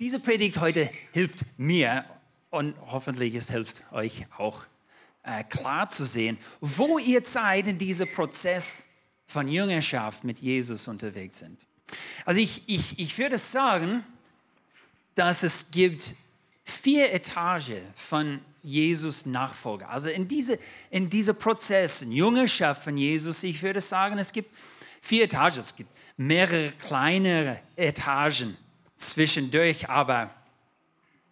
diese Predigt heute hilft mir und hoffentlich es hilft euch auch äh, klar zu sehen, wo ihr seid in diesem Prozess von Jüngerschaft mit Jesus unterwegs sind. Also ich, ich, ich würde sagen, dass es gibt vier Etagen von Jesus Nachfolger. Also in diese, in diese Prozess, in Jüngerschaft von Jesus, ich würde sagen, es gibt vier Etagen. Es gibt mehrere kleinere Etagen zwischendurch, aber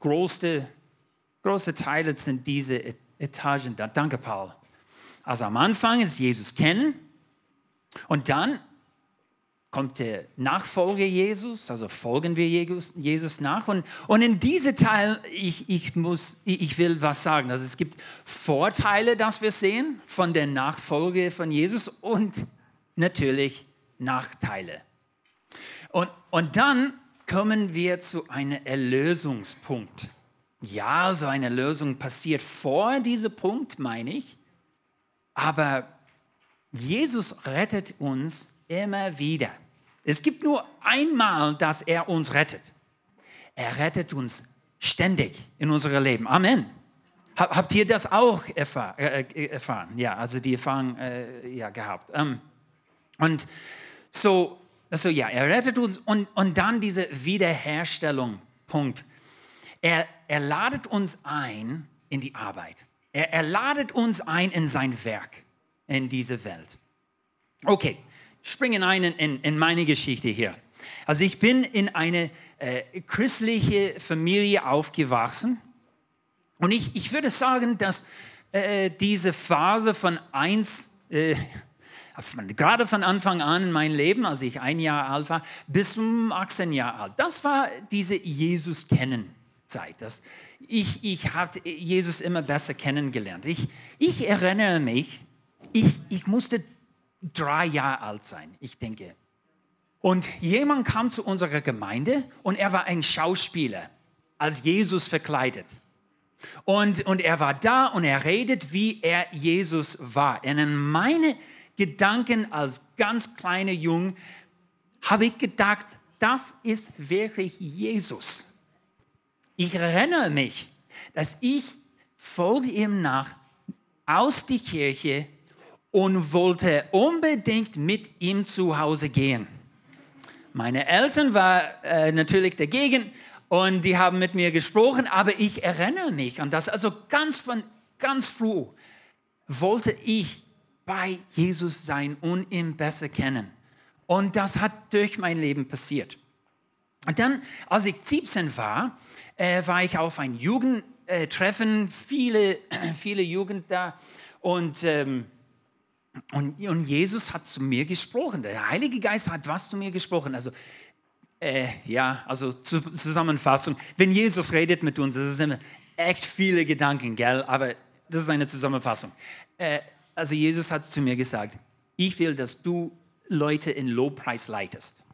große, große Teile sind diese Etagen da. Danke, Paul. Also am Anfang ist Jesus kennen und dann kommt der Nachfolger Jesus, also folgen wir Jesus, Jesus nach. Und, und in diesem Teil, ich, ich, muss, ich will was sagen. Also es gibt Vorteile, dass wir sehen von der Nachfolge von Jesus und natürlich Nachteile. Und, und dann kommen wir zu einem Erlösungspunkt. Ja, so eine Lösung passiert vor diesem Punkt, meine ich. Aber Jesus rettet uns immer wieder. Es gibt nur einmal, dass er uns rettet. Er rettet uns ständig in unserem Leben. Amen. Habt ihr das auch erfahr äh, äh, erfahren? Ja, also die Erfahrung äh, ja, gehabt. Ähm, und so, also ja, er rettet uns und, und dann diese Wiederherstellung, Punkt. Er, er ladet uns ein in die Arbeit. Er, er ladet uns ein in sein Werk in diese Welt. Okay, springen ein in, in meine Geschichte hier. Also ich bin in eine äh, christliche Familie aufgewachsen und ich, ich würde sagen, dass äh, diese Phase von eins, äh, gerade von Anfang an in meinem Leben, als ich ein Jahr alt war, bis zum 18 Jahre alt, das war diese Jesus-Kennen-Zeit. ich ich habe Jesus immer besser kennengelernt. Ich, ich erinnere mich, ich, ich musste drei Jahre alt sein, ich denke. Und jemand kam zu unserer Gemeinde und er war ein Schauspieler, als Jesus verkleidet. Und, und er war da und er redet, wie er Jesus war. Und in meine Gedanken als ganz kleiner Jung habe ich gedacht, das ist wirklich Jesus. Ich erinnere mich, dass ich folge ihm nach aus die Kirche und wollte unbedingt mit ihm zu Hause gehen. Meine Eltern waren äh, natürlich dagegen und die haben mit mir gesprochen, aber ich erinnere mich an das. Also ganz von ganz früh wollte ich bei Jesus sein und ihn besser kennen. Und das hat durch mein Leben passiert. Und dann, als ich 17 war, äh, war ich auf ein Jugendtreffen, viele, viele Jugend da. Und ähm, und, und Jesus hat zu mir gesprochen. Der Heilige Geist hat was zu mir gesprochen. Also, äh, ja, also zur Zusammenfassung. Wenn Jesus redet mit uns, das sind echt viele Gedanken, gell? Aber das ist eine Zusammenfassung. Äh, also, Jesus hat zu mir gesagt: Ich will, dass du Leute in Lobpreis leitest.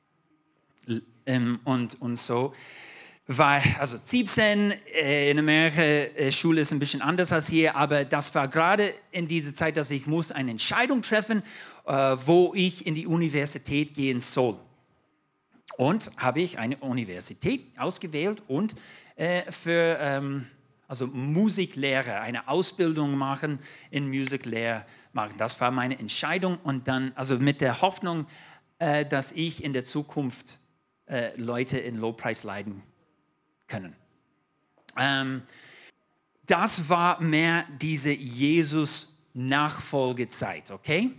Ähm, und, und so war, also 17 äh, in Amerika, äh, Schule ist ein bisschen anders als hier, aber das war gerade in dieser Zeit, dass ich muss eine Entscheidung treffen, äh, wo ich in die Universität gehen soll. Und habe ich eine Universität ausgewählt und für ähm, also Musiklehre, eine Ausbildung machen in Musiklehre machen. Das war meine Entscheidung und dann, also mit der Hoffnung, äh, dass ich in der Zukunft äh, Leute in Lobpreis leiden können. Ähm, das war mehr diese Jesus-Nachfolgezeit, okay?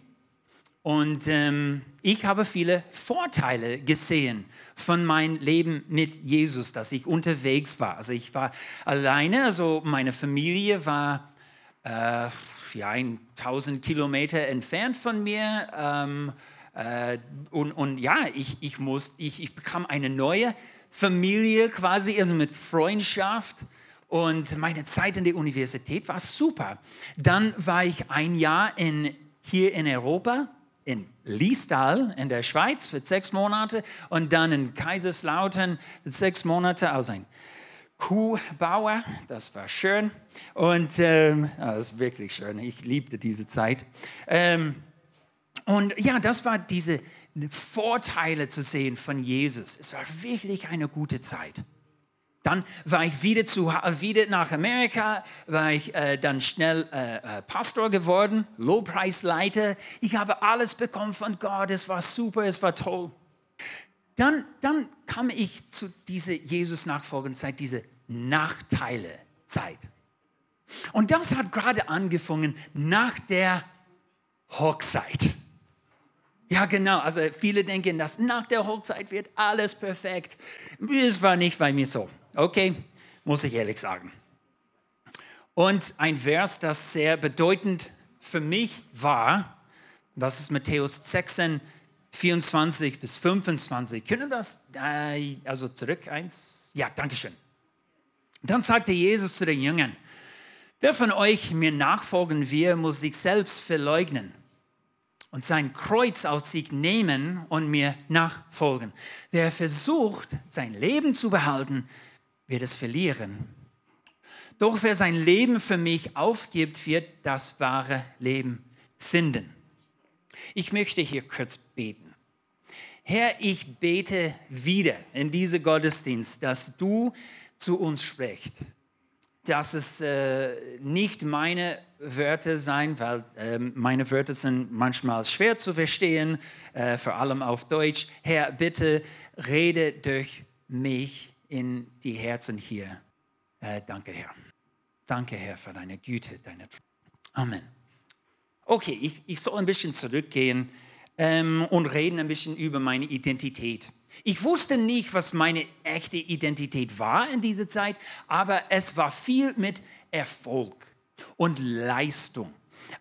Und ähm, ich habe viele Vorteile gesehen von meinem Leben mit Jesus, dass ich unterwegs war. Also ich war alleine, also meine Familie war äh, ja, 1000 Kilometer entfernt von mir. Ähm, äh, und, und ja, ich, ich, muss, ich, ich bekam eine neue Familie quasi, also mit Freundschaft. Und meine Zeit in der Universität war super. Dann war ich ein Jahr in, hier in Europa, in Liestal in der Schweiz für sechs Monate und dann in Kaiserslautern für sechs Monate als ein Kuhbauer. Das war schön. Und ähm, das ist wirklich schön. Ich liebte diese Zeit. Ähm, und ja, das war diese Vorteile zu sehen von Jesus. Es war wirklich eine gute Zeit. Dann war ich wieder, zu, wieder nach Amerika, war ich äh, dann schnell äh, äh, Pastor geworden, Lobpreisleiter. Ich habe alles bekommen von Gott, es war super, es war toll. Dann, dann kam ich zu dieser Jesus-Nachfolgenzeit, diese Nachteile-Zeit. Und das hat gerade angefangen nach der Hochzeit. Ja, genau. Also viele denken, dass nach der Hochzeit wird alles perfekt. Es war nicht bei mir so. Okay, muss ich ehrlich sagen. Und ein Vers, das sehr bedeutend für mich war, das ist Matthäus 16, 24 bis 25. Können wir das, äh, also zurück, eins? Ja, danke schön. Dann sagte Jesus zu den Jüngern, wer von euch mir nachfolgen will, muss sich selbst verleugnen und sein Kreuz auf sich nehmen und mir nachfolgen. Wer versucht, sein Leben zu behalten, wird es verlieren. Doch wer sein Leben für mich aufgibt, wird das wahre Leben finden. Ich möchte hier kurz beten. Herr, ich bete wieder in diese Gottesdienst, dass du zu uns sprichst dass es äh, nicht meine Wörter sein, weil äh, meine Wörter sind manchmal schwer zu verstehen, äh, vor allem auf Deutsch. Herr, bitte rede durch mich in die Herzen hier. Äh, danke, Herr. Danke, Herr, für deine Güte, deine. Amen. Okay, ich, ich soll ein bisschen zurückgehen ähm, und reden ein bisschen über meine Identität. Ich wusste nicht, was meine echte Identität war in dieser Zeit, aber es war viel mit Erfolg und Leistung.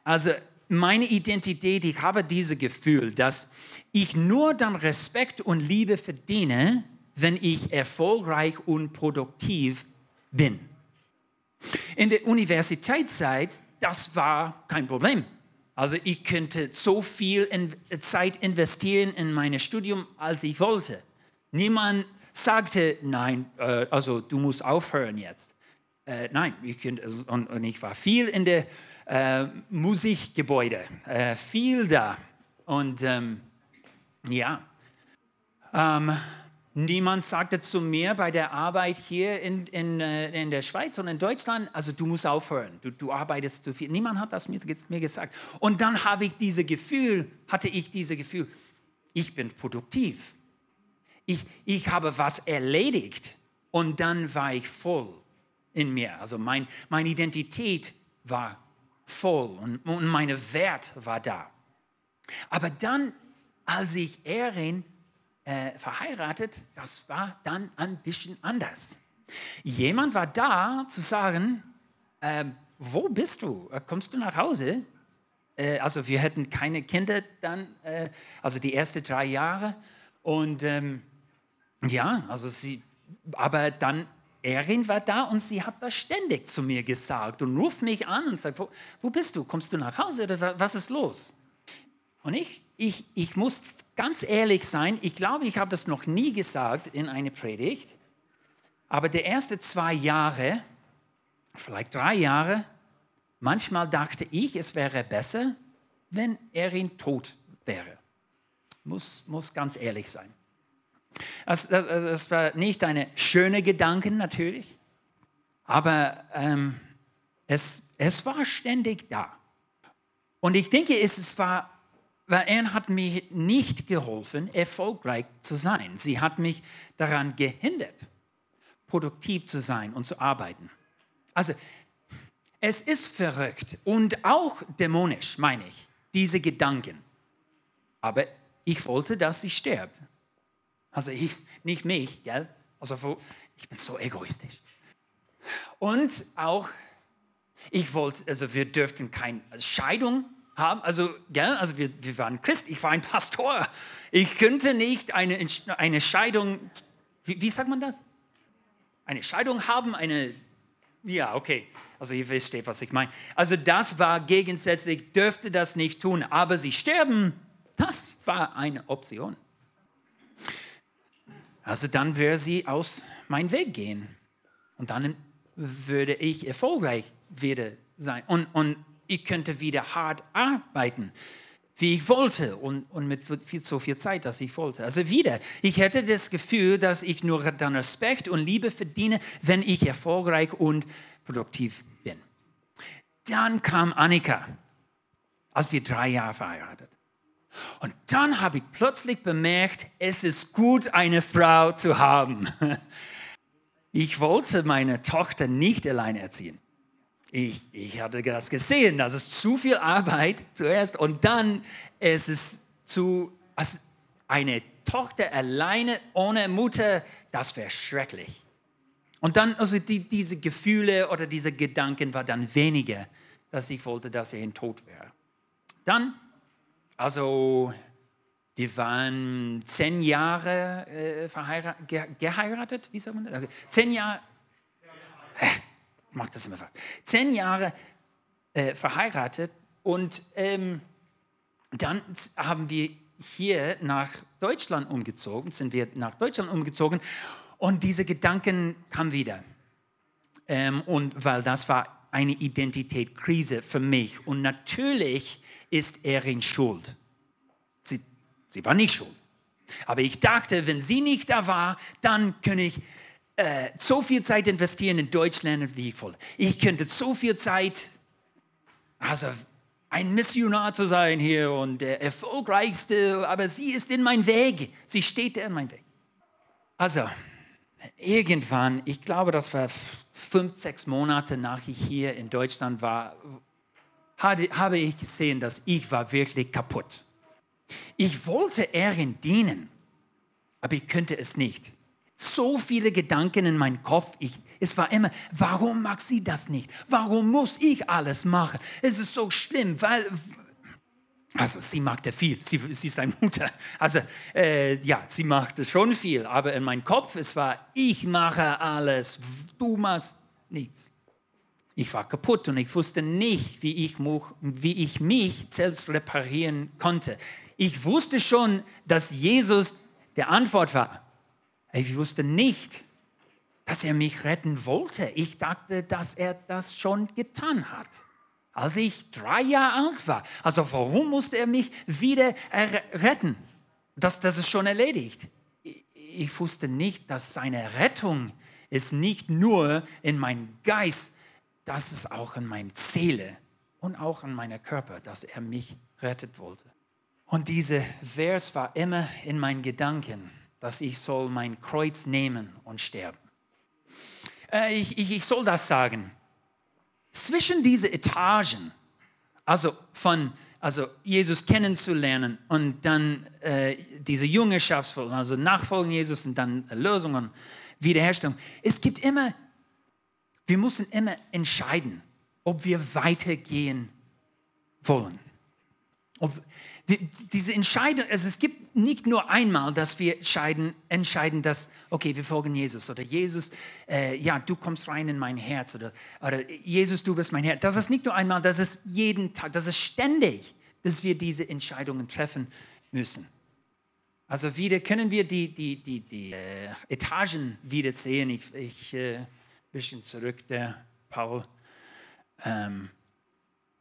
Also meine Identität, ich habe dieses Gefühl, dass ich nur dann Respekt und Liebe verdiene, wenn ich erfolgreich und produktiv bin. In der Universitätszeit, das war kein Problem. Also ich könnte so viel in Zeit investieren in mein Studium, als ich wollte. Niemand sagte, nein, äh, also du musst aufhören jetzt. Äh, nein, ich, und, und, ich war viel in der äh, Musikgebäude, äh, viel da. Und ähm, ja, ähm, Niemand sagte zu mir bei der Arbeit hier in, in, äh, in der Schweiz und in Deutschland, also du musst aufhören, du, du arbeitest zu viel. Niemand hat das mir, mir gesagt. Und dann habe ich dieses Gefühl, hatte ich dieses Gefühl, ich bin produktiv. Ich, ich habe was erledigt und dann war ich voll in mir. Also mein, meine Identität war voll und, und meine Wert war da. Aber dann, als ich Erin äh, verheiratet, das war dann ein bisschen anders. Jemand war da zu sagen, äh, wo bist du? Äh, kommst du nach Hause? Äh, also wir hatten keine Kinder dann, äh, also die ersten drei Jahre. Und ähm, ja, also sie, aber dann Erin war da und sie hat das ständig zu mir gesagt und ruft mich an und sagt, wo, wo bist du? Kommst du nach Hause oder was ist los? Und ich, ich, ich muss ganz ehrlich sein, ich glaube, ich habe das noch nie gesagt in einer Predigt, aber die ersten zwei Jahre, vielleicht drei Jahre, manchmal dachte ich, es wäre besser, wenn Erin tot wäre. Muss, muss ganz ehrlich sein. Es, das, das war nicht eine schöne Gedanke natürlich, aber ähm, es, es war ständig da. Und ich denke, es war weil er hat mir nicht geholfen, erfolgreich zu sein. Sie hat mich daran gehindert, produktiv zu sein und zu arbeiten. Also, es ist verrückt und auch dämonisch, meine ich, diese Gedanken. Aber ich wollte, dass sie stirbt. Also ich, nicht mich, gell? Also ich bin so egoistisch. Und auch, ich wollte, also wir dürften keine Scheidung haben. Also, ja, also wir, wir waren Christ, ich war ein Pastor. Ich könnte nicht eine, eine Scheidung, wie, wie sagt man das? Eine Scheidung haben, eine, ja, okay. Also ihr wisst, was ich meine. Also das war gegensätzlich, dürfte das nicht tun. Aber sie sterben, das war eine Option. Also dann würde sie aus meinem Weg gehen. Und dann würde ich erfolgreich wieder sein. Und, und ich könnte wieder hart arbeiten. wie ich wollte und, und mit viel, so viel Zeit, dass ich wollte. Also wieder, ich hätte das Gefühl, dass ich nur dann Respekt und Liebe verdiene, wenn ich erfolgreich und produktiv bin. Dann kam Annika, als wir drei Jahre verheiratet. Und dann habe ich plötzlich bemerkt, es ist gut, eine Frau zu haben. Ich wollte meine Tochter nicht alleine erziehen. Ich, ich hatte das gesehen, das ist zu viel Arbeit zuerst und dann ist es zu, also eine Tochter alleine ohne Mutter, das wäre schrecklich. Und dann, also die, diese Gefühle oder diese Gedanken waren dann weniger, dass ich wollte, dass er Tod wäre. Dann, also wir waren zehn Jahre äh, geheiratet, wie sagt man das? Okay. Zehn Jahre, mach das immer falsch. Zehn Jahre äh, verheiratet und ähm, dann haben wir hier nach Deutschland umgezogen, sind wir nach Deutschland umgezogen und diese Gedanken kamen wieder. Ähm, und weil das war eine Identitätskrise für mich. Und natürlich ist er in Schuld. Sie, sie war nicht schuld. Aber ich dachte, wenn sie nicht da war, dann könnte ich äh, so viel Zeit investieren in Deutschland, wie ich wollte. Ich könnte so viel Zeit, also ein Missionar zu sein hier und der erfolgreichste, aber sie ist in meinem Weg. Sie steht in meinem Weg. Also, irgendwann, ich glaube, das war fünf, sechs Monate nach ich hier in Deutschland war, habe ich gesehen, dass ich war wirklich kaputt. Ich wollte Erin dienen, aber ich könnte es nicht. So viele Gedanken in meinem Kopf. Ich, es war immer, warum mag sie das nicht? Warum muss ich alles machen? Es ist so schlimm, weil, also sie machte viel, sie, sie ist eine Mutter. Also äh, ja, sie machte schon viel, aber in meinem Kopf, es war, ich mache alles, du machst nichts. Ich war kaputt und ich wusste nicht, wie ich, wie ich mich selbst reparieren konnte. Ich wusste schon, dass Jesus der Antwort war. Ich wusste nicht, dass er mich retten wollte. Ich dachte, dass er das schon getan hat als ich drei Jahre alt war. Also warum musste er mich wieder retten? Das, das ist schon erledigt. Ich wusste nicht, dass seine Rettung ist nicht nur in meinem Geist, das ist auch in meiner Seele und auch in meinem Körper, dass er mich rettet wollte. Und dieser Vers war immer in meinen Gedanken, dass ich soll mein Kreuz nehmen und sterben. Äh, ich, ich, ich soll das sagen zwischen diese Etagen, also von also Jesus kennenzulernen und dann äh, diese Jüngerschaftsfolge, also Nachfolgen Jesus und dann Lösungen, Wiederherstellung. Es gibt immer, wir müssen immer entscheiden, ob wir weitergehen wollen. Ob, die, diese Entscheidung, also es gibt nicht nur einmal, dass wir entscheiden, entscheiden dass, okay, wir folgen Jesus oder Jesus, äh, ja, du kommst rein in mein Herz oder, oder Jesus, du bist mein Herz. Das ist nicht nur einmal, das ist jeden Tag, das ist ständig, dass wir diese Entscheidungen treffen müssen. Also wieder können wir die, die, die, die äh, Etagen wieder sehen. Ich, ich äh, bisschen zurück, der Paul. Ähm,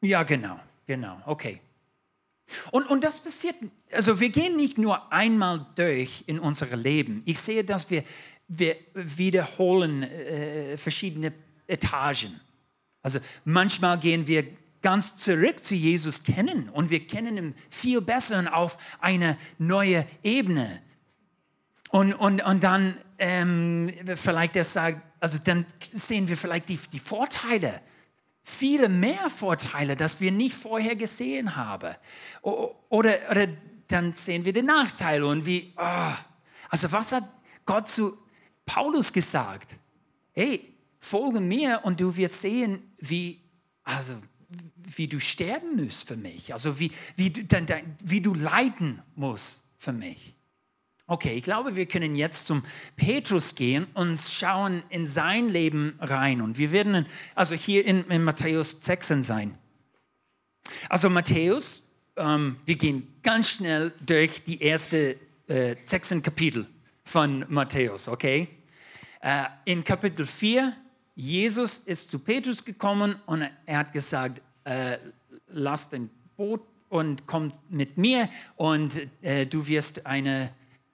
ja, genau, genau, okay. Und, und das passiert, also wir gehen nicht nur einmal durch in unser Leben. Ich sehe, dass wir, wir wiederholen äh, verschiedene Etagen. Also manchmal gehen wir ganz zurück zu Jesus kennen und wir kennen ihn viel besser und auf eine neue Ebene. Und, und, und dann ähm, vielleicht er sagt, also dann sehen wir vielleicht die, die Vorteile viele mehr Vorteile, das wir nicht vorher gesehen haben. Oder, oder dann sehen wir den Nachteil und wie, oh. also was hat Gott zu Paulus gesagt? Hey, folge mir und du wirst sehen, wie, also, wie du sterben musst für mich, also wie, wie, wie du leiden musst für mich. Okay, ich glaube, wir können jetzt zum Petrus gehen und schauen in sein Leben rein. Und wir werden also hier in, in Matthäus 16 sein. Also Matthäus, ähm, wir gehen ganz schnell durch die ersten äh, 16 Kapitel von Matthäus, okay? Äh, in Kapitel 4, Jesus ist zu Petrus gekommen und er hat gesagt, äh, lass den Boot und komm mit mir und äh, du wirst eine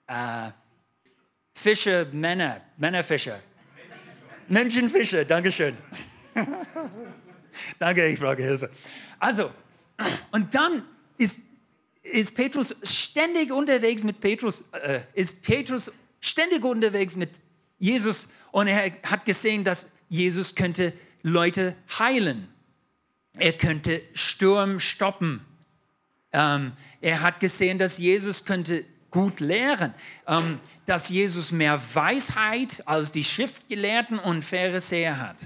äh, Fische, Männer, Männerfischer. Menschenfischer, Dankeschön. Danke, ich brauche Hilfe. Also, und dann ist, ist Petrus ständig unterwegs mit Petrus, äh, ist Petrus ständig unterwegs mit Jesus und er hat gesehen, dass Jesus könnte Leute heilen. Er könnte Sturm stoppen. Ähm, er hat gesehen, dass Jesus könnte gut lehren, ähm, dass Jesus mehr Weisheit als die Schriftgelehrten und Pharisäer hat.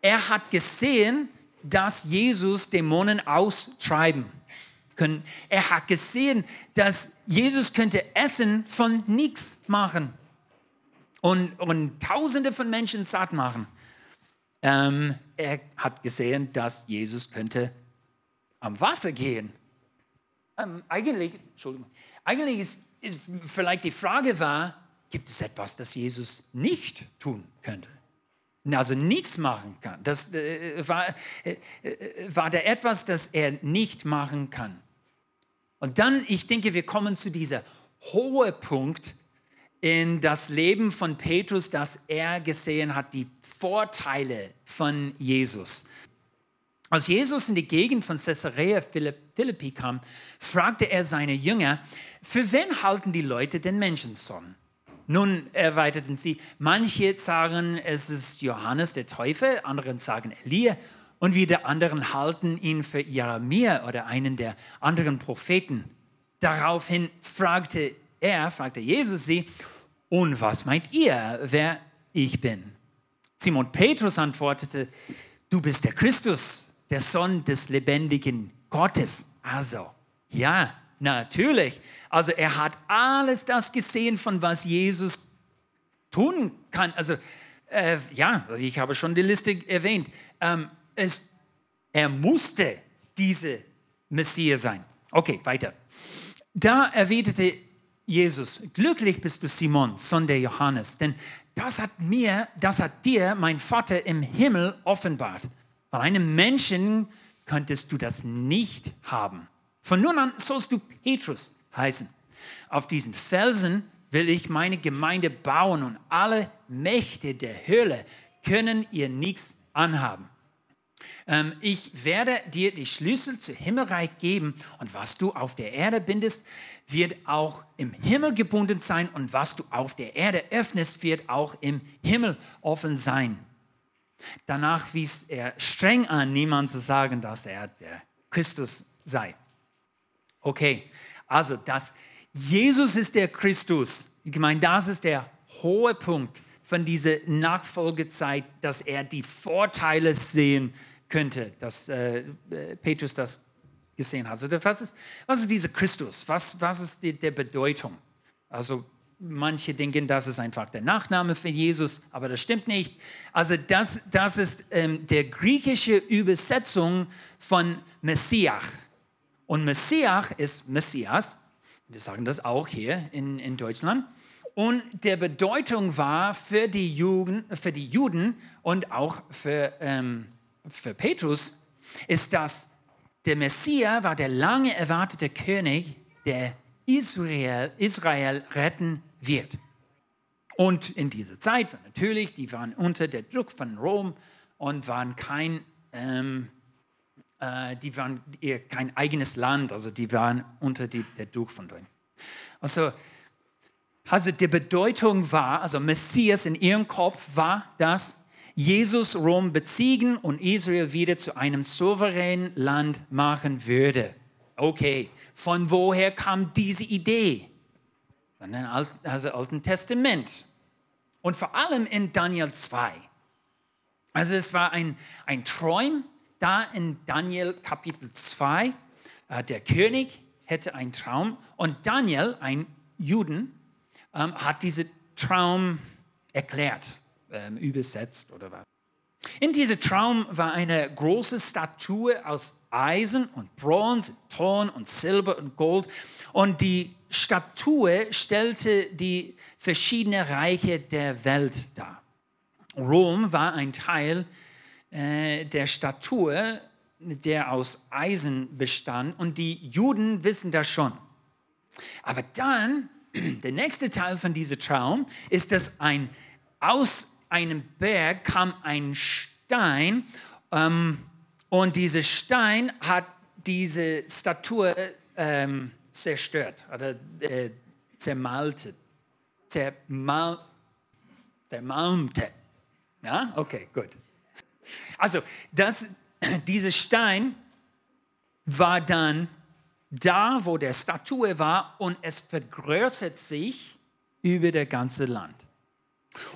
Er hat gesehen, dass Jesus Dämonen austreiben können. Er hat gesehen, dass Jesus könnte Essen von nichts machen und, und Tausende von Menschen satt machen. Ähm, er hat gesehen, dass Jesus könnte am Wasser gehen. Ähm, eigentlich, Entschuldigung, eigentlich ist, ist vielleicht die Frage war, gibt es etwas, das Jesus nicht tun könnte? Also nichts machen kann. Das äh, war, äh, äh, war da etwas, das er nicht machen kann. Und dann, ich denke, wir kommen zu dieser hohe Punkt in das Leben von Petrus, dass er gesehen hat, die Vorteile von Jesus. Als Jesus in die Gegend von Caesarea Philippi kam, fragte er seine Jünger, für wen halten die Leute den Menschensohn? Nun erweiterten sie, manche sagen, es ist Johannes der Täufer, andere sagen Elia und wieder anderen halten ihn für Jeremia oder einen der anderen Propheten. Daraufhin fragte er, fragte Jesus sie, und was meint ihr, wer ich bin? Simon Petrus antwortete, du bist der Christus, der Sohn des lebendigen Gottes. Also, ja, natürlich. Also er hat alles das gesehen, von was Jesus tun kann. Also, äh, ja, ich habe schon die Liste erwähnt. Ähm, es, er musste diese Messias sein. Okay, weiter. Da erwiderte Jesus, glücklich bist du Simon, Sohn der Johannes, denn das hat mir, das hat dir mein Vater im Himmel offenbart. Bei einem Menschen könntest du das nicht haben. Von nun an sollst du Petrus heißen. Auf diesen Felsen will ich meine Gemeinde bauen und alle Mächte der Höhle können ihr nichts anhaben. Ähm, ich werde dir die Schlüssel zu Himmelreich geben und was du auf der Erde bindest, wird auch im Himmel gebunden sein und was du auf der Erde öffnest, wird auch im Himmel offen sein. Danach wies er streng an, niemand zu sagen, dass er der Christus sei. Okay, also das Jesus ist der Christus. Ich meine, das ist der hohe Punkt von dieser Nachfolgezeit, dass er die Vorteile sehen könnte, dass äh, Petrus das gesehen hat. Also was ist, was ist dieser Christus? Was, was ist die, der Bedeutung? Also manche denken, das ist einfach der Nachname für Jesus, aber das stimmt nicht. Also das, das ist ähm, der griechische Übersetzung von Messias. Und Messias ist Messias. Wir sagen das auch hier in, in Deutschland. Und der Bedeutung war für die Juden, für die Juden und auch für, ähm, für Petrus, ist, dass der Messias war der lange erwartete König, der Israel, Israel retten wird. Und in dieser Zeit, natürlich, die waren unter der Druck von Rom und waren kein, ähm, äh, die waren kein eigenes Land, also die waren unter die, der Druck von Rom. Also, also die Bedeutung war, also Messias in ihrem Kopf war, dass Jesus Rom beziehen und Israel wieder zu einem souveränen Land machen würde. Okay, von woher kam diese Idee? Dem Alten, also Alten Testament. Und vor allem in Daniel 2. Also es war ein, ein Träum da in Daniel Kapitel 2. Äh, der König hätte einen Traum und Daniel, ein Juden, ähm, hat diesen Traum erklärt ähm, übersetzt oder was. In diesem Traum war eine große Statue aus Eisen und Bronze, Ton und Silber und Gold. Und die Statue stellte die verschiedenen Reiche der Welt dar. Rom war ein Teil äh, der Statue der aus Eisen bestand und die Juden wissen das schon. Aber dann, der nächste Teil von diesem Traum ist, dass ein, aus einem Berg kam ein Stein ähm, und dieser Stein hat diese Statue ähm, zerstört oder äh, zermaltet. Zermal, zermalmte. Ja, okay, gut. Also, das, dieser Stein war dann da, wo der Statue war, und es vergrößert sich über das ganze Land.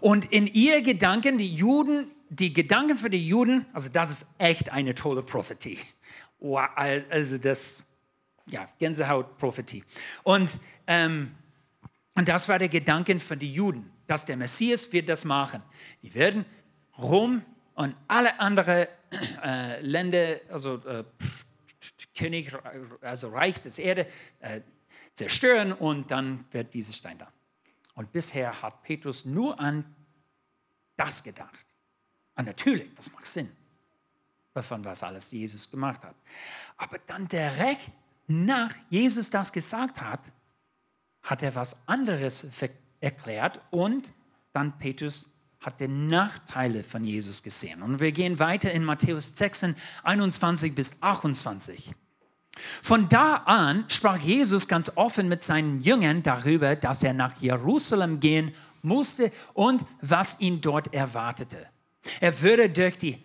Und in ihr Gedanken, die Juden, die Gedanken für die Juden, also das ist echt eine tolle Prophetie. Also das, ja, Gänsehaut-Prophetie. Und, ähm, das war der Gedanke für die Juden, dass der Messias wird das machen. Die werden Rom und alle anderen äh, Länder, also äh, König, also Reich des Erde, äh, zerstören und dann wird dieser Stein da. Und bisher hat Petrus nur an das gedacht. Und natürlich, das macht Sinn, von was alles Jesus gemacht hat. Aber dann direkt nach Jesus das gesagt hat, hat er was anderes erklärt und dann Petrus hat die Nachteile von Jesus gesehen. Und wir gehen weiter in Matthäus 16, 21 bis 28. Von da an sprach Jesus ganz offen mit seinen Jüngern darüber, dass er nach Jerusalem gehen musste und was ihn dort erwartete. Er würde durch die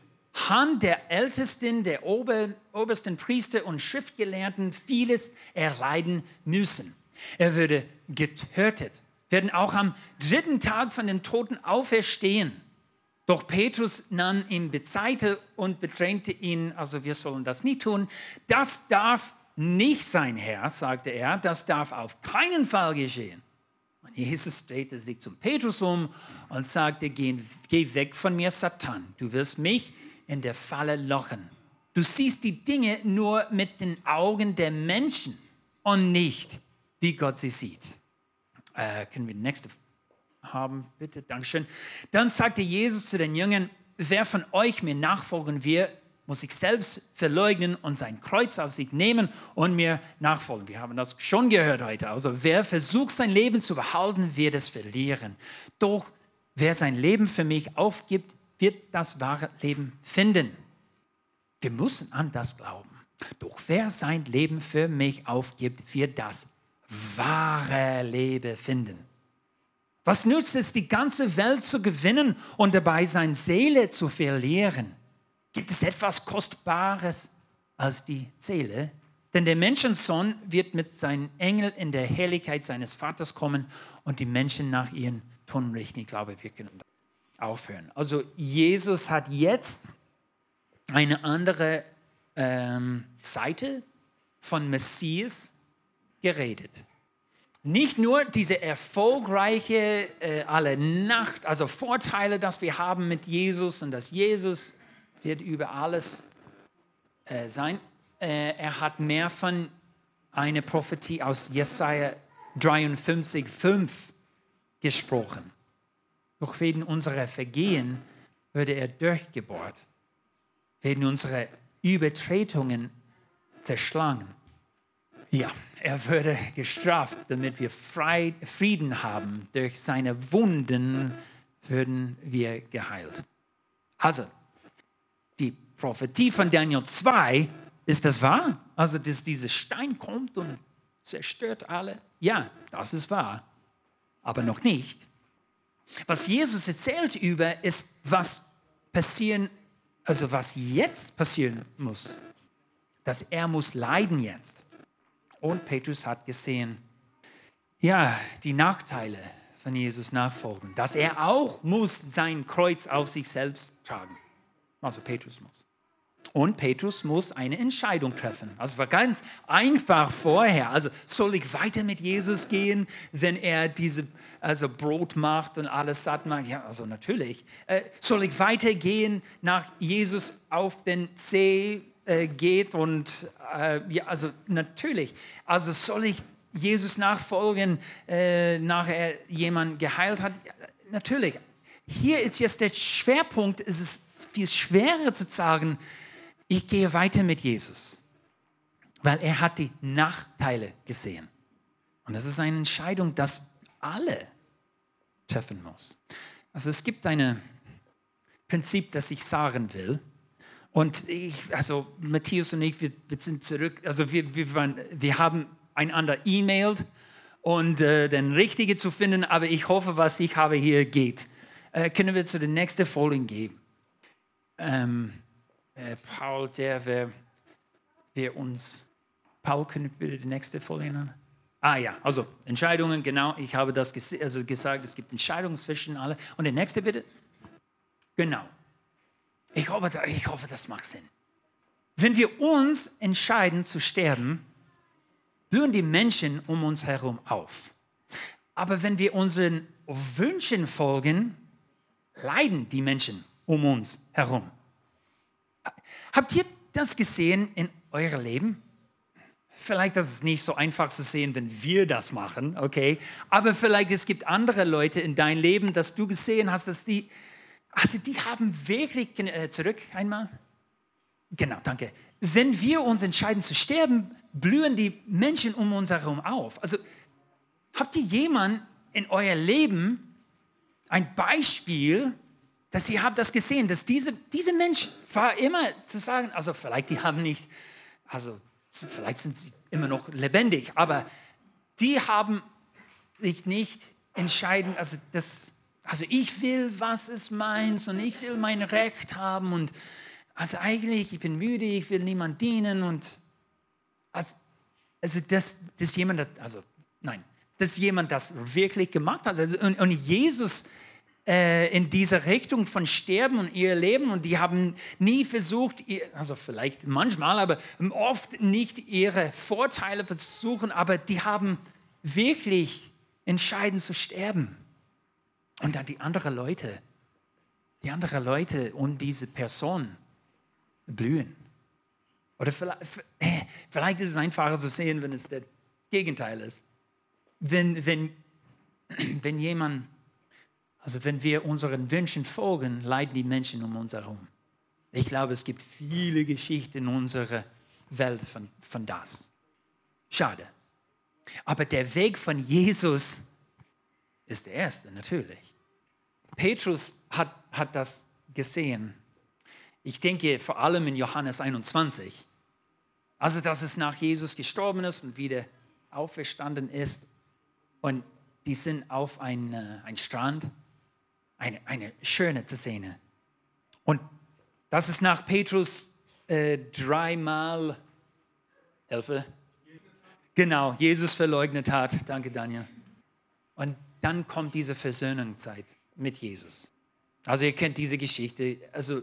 Hand der Ältesten, der Ober, obersten Priester und Schriftgelehrten vieles erleiden müssen. Er würde getötet werden auch am dritten Tag von den Toten auferstehen. Doch Petrus nahm ihn bezeite und bedrängte ihn, also wir sollen das nie tun. Das darf nicht sein, Herr, sagte er, das darf auf keinen Fall geschehen. Und Jesus drehte sich zum Petrus um und sagte, geh, geh weg von mir, Satan, du wirst mich in der Falle lochen. Du siehst die Dinge nur mit den Augen der Menschen und nicht, wie Gott sie sieht. Äh, können wir die nächste haben, bitte? Dankeschön. Dann sagte Jesus zu den Jüngern, wer von euch mir nachfolgen will, muss sich selbst verleugnen und sein Kreuz auf sich nehmen und mir nachfolgen. Wir haben das schon gehört heute. Also wer versucht, sein Leben zu behalten, wird es verlieren. Doch wer sein Leben für mich aufgibt, wird das wahre Leben finden. Wir müssen an das glauben. Doch wer sein Leben für mich aufgibt, wird das wahre Leben finden. Was nützt es, die ganze Welt zu gewinnen und dabei seine Seele zu verlieren? Gibt es etwas Kostbares als die Seele? Denn der Menschensohn wird mit seinen Engeln in der Herrlichkeit seines Vaters kommen und die Menschen nach ihren Tun richten. Ich glaube, wir können aufhören. Also Jesus hat jetzt eine andere ähm, Seite von Messias geredet. Nicht nur diese erfolgreiche äh, alle Nacht, also Vorteile, dass wir haben mit Jesus und dass Jesus wird über alles äh, sein. Äh, er hat mehr von einer Prophetie aus Jesaja 53, 5 gesprochen. Doch wegen unserer Vergehen würde er durchgebohrt, wegen unserer Übertretungen zerschlagen. Ja, er würde gestraft, damit wir Frieden haben. Durch seine Wunden würden wir geheilt. Also, die Prophetie von Daniel 2, ist das wahr? Also, dass dieser Stein kommt und zerstört alle? Ja, das ist wahr, aber noch nicht. Was Jesus erzählt über, ist, was passieren, also was jetzt passieren muss. Dass er muss leiden jetzt. Und Petrus hat gesehen, ja, die Nachteile von Jesus nachfolgen, dass er auch muss sein Kreuz auf sich selbst tragen. Also Petrus muss. Und Petrus muss eine Entscheidung treffen. Also war ganz einfach vorher. Also soll ich weiter mit Jesus gehen, wenn er diese also Brot macht und alles satt macht? Ja, also natürlich. Äh, soll ich weitergehen nach Jesus auf den See äh, geht und äh, ja, also natürlich, also soll ich Jesus nachfolgen, äh, nachher jemand geheilt hat? Natürlich. Hier ist jetzt der Schwerpunkt, es ist viel schwerer zu sagen, ich gehe weiter mit Jesus, weil er hat die Nachteile gesehen. Und das ist eine Entscheidung, das alle treffen muss. Also es gibt ein Prinzip, das ich sagen will. Und ich, also Matthias und ich, wir, wir sind zurück, also wir, wir, waren, wir haben einander e-mailt und äh, den Richtigen zu finden, aber ich hoffe, was ich habe hier geht. Äh, können wir zu der nächsten Folie gehen? Ähm, äh, Paul, der wir, wir uns, Paul, können wir bitte die nächste Folie nehmen? Ah ja, also Entscheidungen, genau, ich habe das ges also gesagt, es gibt Entscheidungen zwischen alle. Und der nächste bitte? Genau. Ich hoffe, ich hoffe, das macht Sinn. Wenn wir uns entscheiden zu sterben, blühen die Menschen um uns herum auf. Aber wenn wir unseren Wünschen folgen, leiden die Menschen um uns herum. Habt ihr das gesehen in eurem Leben? Vielleicht ist es nicht so einfach zu sehen, wenn wir das machen, okay? Aber vielleicht es gibt andere Leute in deinem Leben, dass du gesehen hast, dass die, also die haben wirklich, äh, zurück einmal. Genau, danke. Wenn wir uns entscheiden zu sterben, blühen die Menschen um uns herum auf. Also habt ihr jemanden in euer Leben, ein Beispiel, dass ihr habt das gesehen, dass diese, diese Mensch war immer zu sagen, also vielleicht die haben nicht, also vielleicht sind sie immer noch lebendig, aber die haben sich nicht entscheiden, also das, also ich will, was ist meins und ich will mein Recht haben und also eigentlich, ich bin müde, ich will niemand dienen und also, also das, das jemand, also nein, dass jemand das wirklich gemacht hat. Also, und, und Jesus äh, in dieser Richtung von Sterben und ihr Leben und die haben nie versucht, also vielleicht manchmal, aber oft nicht ihre Vorteile versuchen, aber die haben wirklich entschieden zu sterben. Und dann die anderen Leute, die anderen Leute um diese Person blühen. Oder vielleicht, äh, vielleicht ist es einfacher zu sehen, wenn es das Gegenteil ist. Wenn, wenn, wenn jemand also wenn wir unseren Wünschen folgen, leiden die Menschen um uns herum. Ich glaube, es gibt viele Geschichten in unserer Welt von, von das. Schade. Aber der Weg von Jesus ist der erste, natürlich. Petrus hat, hat das gesehen. Ich denke vor allem in Johannes 21. Also, dass es nach Jesus gestorben ist und wieder auferstanden ist. Und die sind auf einen, äh, Strand eine, eine schöne Szene. Und das ist nach Petrus äh, dreimal, Hilfe, genau, Jesus verleugnet hat. Danke, Daniel. Und dann kommt diese Versöhnungszeit mit Jesus. Also ihr kennt diese Geschichte. Also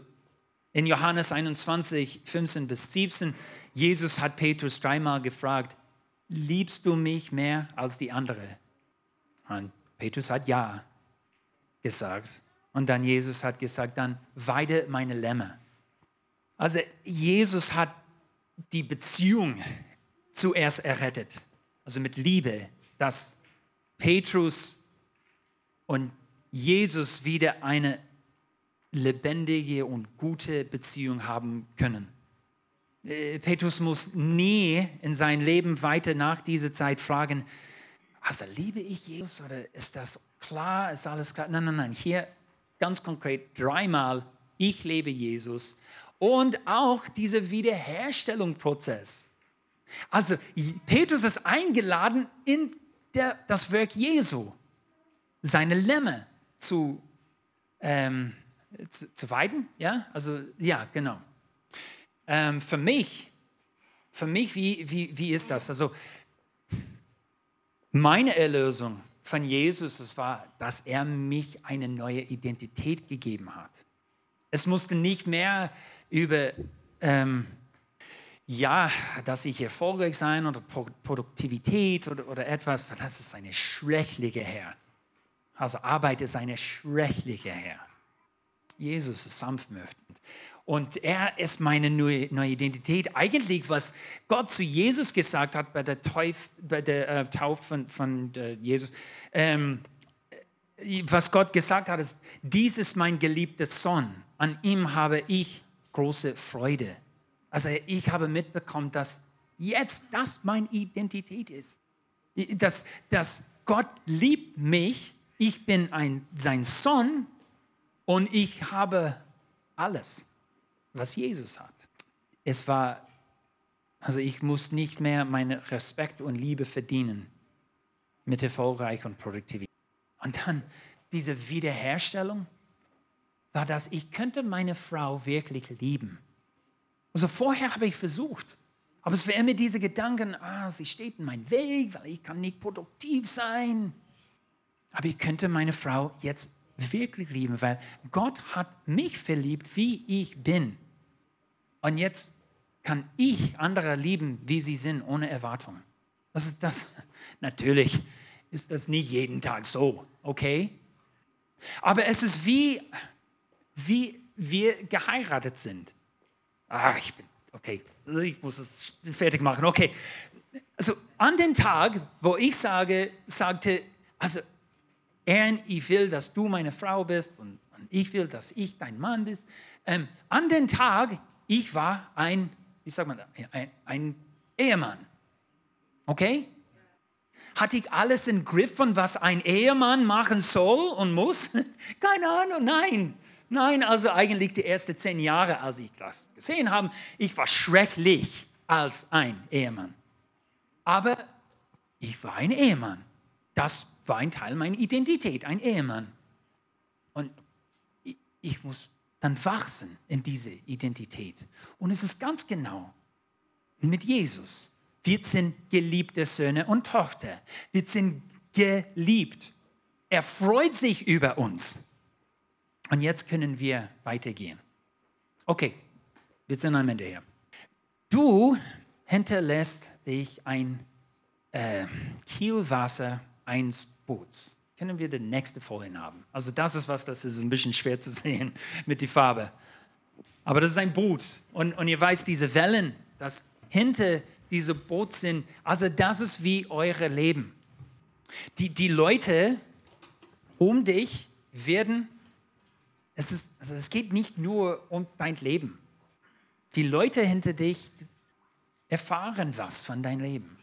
in Johannes 21, 15 bis 17, Jesus hat Petrus dreimal gefragt, liebst du mich mehr als die andere? Und Petrus hat ja gesagt. Und dann Jesus hat gesagt, dann weide meine Lämmer. Also Jesus hat die Beziehung zuerst errettet. Also mit Liebe, dass Petrus und Jesus wieder eine lebendige und gute Beziehung haben können. Äh, Petrus muss nie in sein Leben weiter nach dieser Zeit fragen, also liebe ich Jesus oder ist das klar, ist alles klar? Nein, nein, nein. Hier ganz konkret dreimal, ich liebe Jesus und auch dieser Wiederherstellungsprozess. Also Petrus ist eingeladen in der, das Werk Jesu, seine Lämme zu, ähm, zu, zu, weiden. Ja, also ja, genau. Ähm, für mich, für mich, wie, wie, wie ist das? Also meine Erlösung von Jesus, es war, dass er mich eine neue Identität gegeben hat. Es musste nicht mehr über, ähm, ja, dass ich erfolgreich sein oder Produktivität oder, oder etwas, weil das ist eine schreckliche Herr. Also Arbeit ist eine schreckliche Herr. Jesus ist sanftmütend. Und er ist meine neue, neue, Identität. Eigentlich, was Gott zu Jesus gesagt hat bei der, Teuf, bei der äh, Taufe von, von äh, Jesus, ähm, was Gott gesagt hat, ist, dies ist mein geliebter Sohn. An ihm habe ich große Freude. Also ich habe mitbekommen, dass jetzt das meine Identität ist. Dass, dass Gott liebt mich, ich bin ein, sein Sohn und ich habe alles, was Jesus hat. Es war, also ich muss nicht mehr meinen Respekt und Liebe verdienen mit Erfolgreich und Produktivität. Und dann diese Wiederherstellung war das, ich könnte meine Frau wirklich lieben. Also vorher habe ich versucht, aber es war immer diese Gedanken, ah, sie steht in meinem Weg, weil ich kann nicht produktiv sein. Aber ich könnte meine Frau jetzt wirklich lieben, weil Gott hat mich verliebt, wie ich bin. Und jetzt kann ich andere lieben, wie sie sind, ohne Erwartung. Das ist das. Natürlich ist das nicht jeden Tag so, okay? Aber es ist wie, wie wir geheiratet sind. Ach, ich bin, okay, ich muss es fertig machen, okay. Also an den Tag, wo ich sage, sagte, also Aaron, ich will, dass du meine Frau bist und, und ich will, dass ich dein Mann bist. Ähm, an den Tag, ich war ein, wie sagt man, ein, ein Ehemann. Okay? Hatte ich alles im Griff von was ein Ehemann machen soll und muss? Keine Ahnung, nein. Nein, also eigentlich die ersten zehn Jahre, als ich das gesehen habe, ich war schrecklich als ein Ehemann. Aber ich war ein Ehemann. Das war ein Teil meiner Identität, ein Ehemann. Und ich, muss dann wachsen in diese Identität. Und es ist ganz genau mit Jesus. Wir sind geliebte Söhne und Tochter. Wir sind geliebt. Er freut sich über uns. Und jetzt können wir weitergehen. Okay, wir sind am Ende hier. Du hinterlässt dich ein äh, Kielwasser eines Boots. Können wir die nächste Folie haben? Also das ist was, das ist ein bisschen schwer zu sehen mit der Farbe. Aber das ist ein Boot. Und, und ihr weißt, diese Wellen, das hinter diesem Boot sind, also das ist wie eure Leben. Die, die Leute um dich werden es, ist, also es geht nicht nur um dein Leben. Die Leute hinter dich erfahren was von deinem Leben.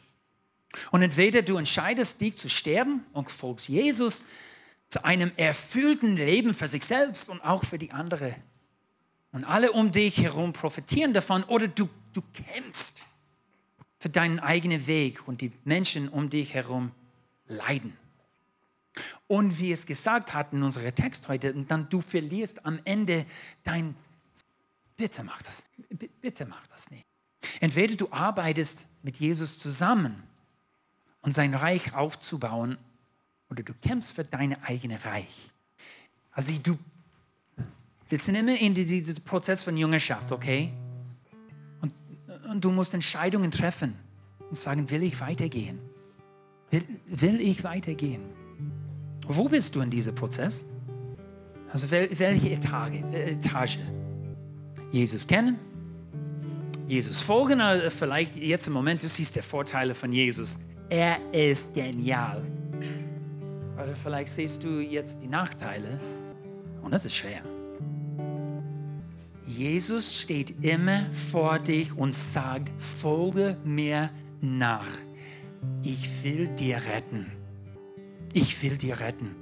Und entweder du entscheidest dich zu sterben und folgst Jesus zu einem erfüllten Leben für sich selbst und auch für die anderen. Und alle um dich herum profitieren davon oder du, du kämpfst für deinen eigenen Weg und die Menschen um dich herum leiden. Und wie es gesagt hat in unserem Text heute, dann du verlierst am Ende dein, bitte mach das, bitte mach das nicht. Entweder du arbeitest mit Jesus zusammen und sein Reich aufzubauen, oder du kämpfst für dein eigenes Reich. Also du, wir sind immer in diesem Prozess von Jüngerschaft, okay? Und, und du musst Entscheidungen treffen und sagen, will ich weitergehen? Will, will ich weitergehen? Wo bist du in diesem Prozess? Also welche Etage, äh, Etage? Jesus kennen, Jesus folgen, vielleicht jetzt im Moment, du siehst die Vorteile von Jesus. Er ist genial. Oder vielleicht siehst du jetzt die Nachteile und das ist schwer. Jesus steht immer vor dich und sagt, folge mir nach. Ich will dir retten ich will dir retten.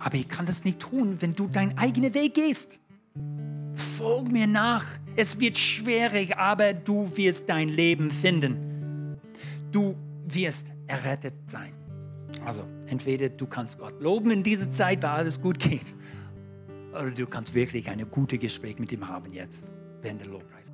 Aber ich kann das nicht tun, wenn du deinen eigenen Weg gehst. Folg mir nach. Es wird schwierig, aber du wirst dein Leben finden. Du wirst errettet sein. Also, entweder du kannst Gott loben in dieser Zeit, weil alles gut geht, oder du kannst wirklich ein gutes Gespräch mit ihm haben jetzt, während der Lobpreis.